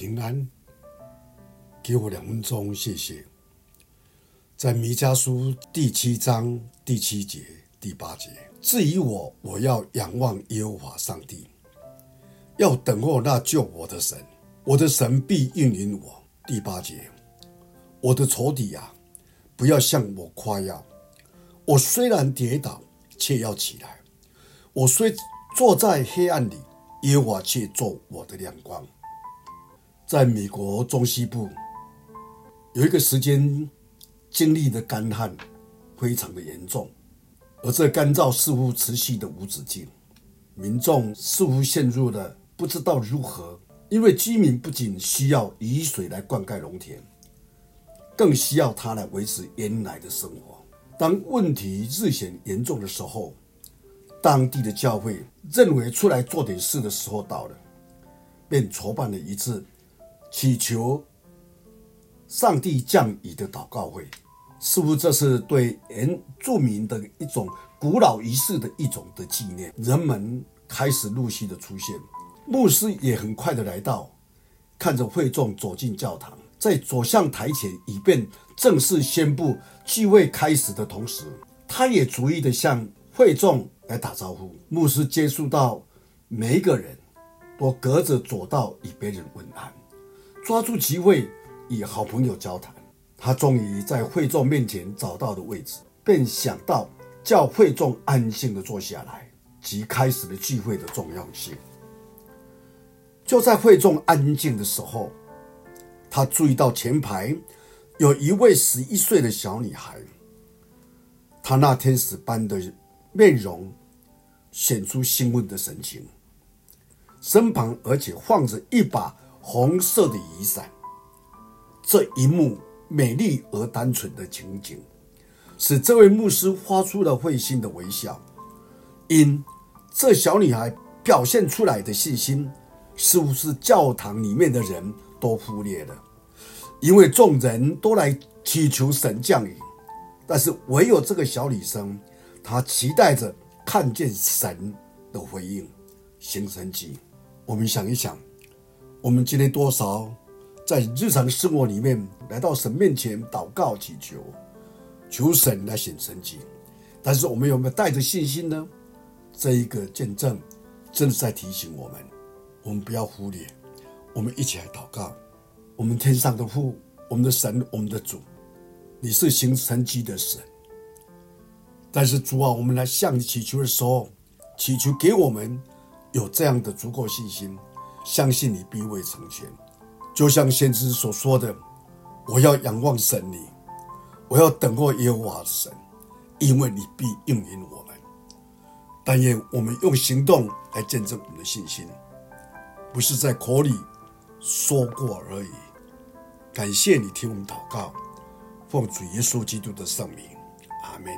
平安。给我两分钟，谢谢。在弥迦书第七章第七节、第八节，至于我，我要仰望耶和华上帝，要等候那救我的神，我的神必应允我。第八节，我的仇敌啊，不要向我夸耀。我虽然跌倒，却要起来；我虽坐在黑暗里，耶和华却做我的亮光。在美国中西部，有一个时间经历的干旱非常的严重，而这干燥似乎持续的无止境，民众似乎陷入了不知道如何，因为居民不仅需要雨水来灌溉农田，更需要它来维持原来的生活。当问题日显严重的时候，当地的教会认为出来做点事的时候到了，便筹办了一次祈求上帝降雨的祷告会。似乎这是对原住民的一种古老仪式的一种的纪念。人们开始陆续的出现，牧师也很快的来到，看着会众走进教堂。在走向台前，以便正式宣布聚会开始的同时，他也逐一的向会众来打招呼。牧师接触到每一个人，都隔着走道与别人问安，抓住机会与好朋友交谈。他终于在会众面前找到了位置，便想到叫会众安静的坐下来，即开始了聚会的重要性。就在会众安静的时候。他注意到前排有一位十一岁的小女孩，她那天使般的面容显出兴奋的神情，身旁而且放着一把红色的雨伞。这一幕美丽而单纯的情景，使这位牧师发出了会心的微笑，因这小女孩表现出来的信心，似乎是教堂里面的人都忽略了，因为众人都来祈求神降雨，但是唯有这个小女生，她期待着看见神的回应，行神迹。我们想一想，我们今天多少在日常的生活里面来到神面前祷告祈求，求神来显神迹，但是我们有没有带着信心呢？这一个见证真的在提醒我们，我们不要忽略。我们一起来祷告，我们天上的父，我们的神，我们的主，你是行神迹的神。但是主啊，我们来向你祈求的时候，祈求给我们有这样的足够信心，相信你必会成全。就像先知所说的：“我要仰望神你，我要等候耶和华的神，因为你必应允我们。”但愿我们用行动来见证我们的信心，不是在口里。说过而已。感谢你听我们祷告，奉主耶稣基督的圣名，阿门。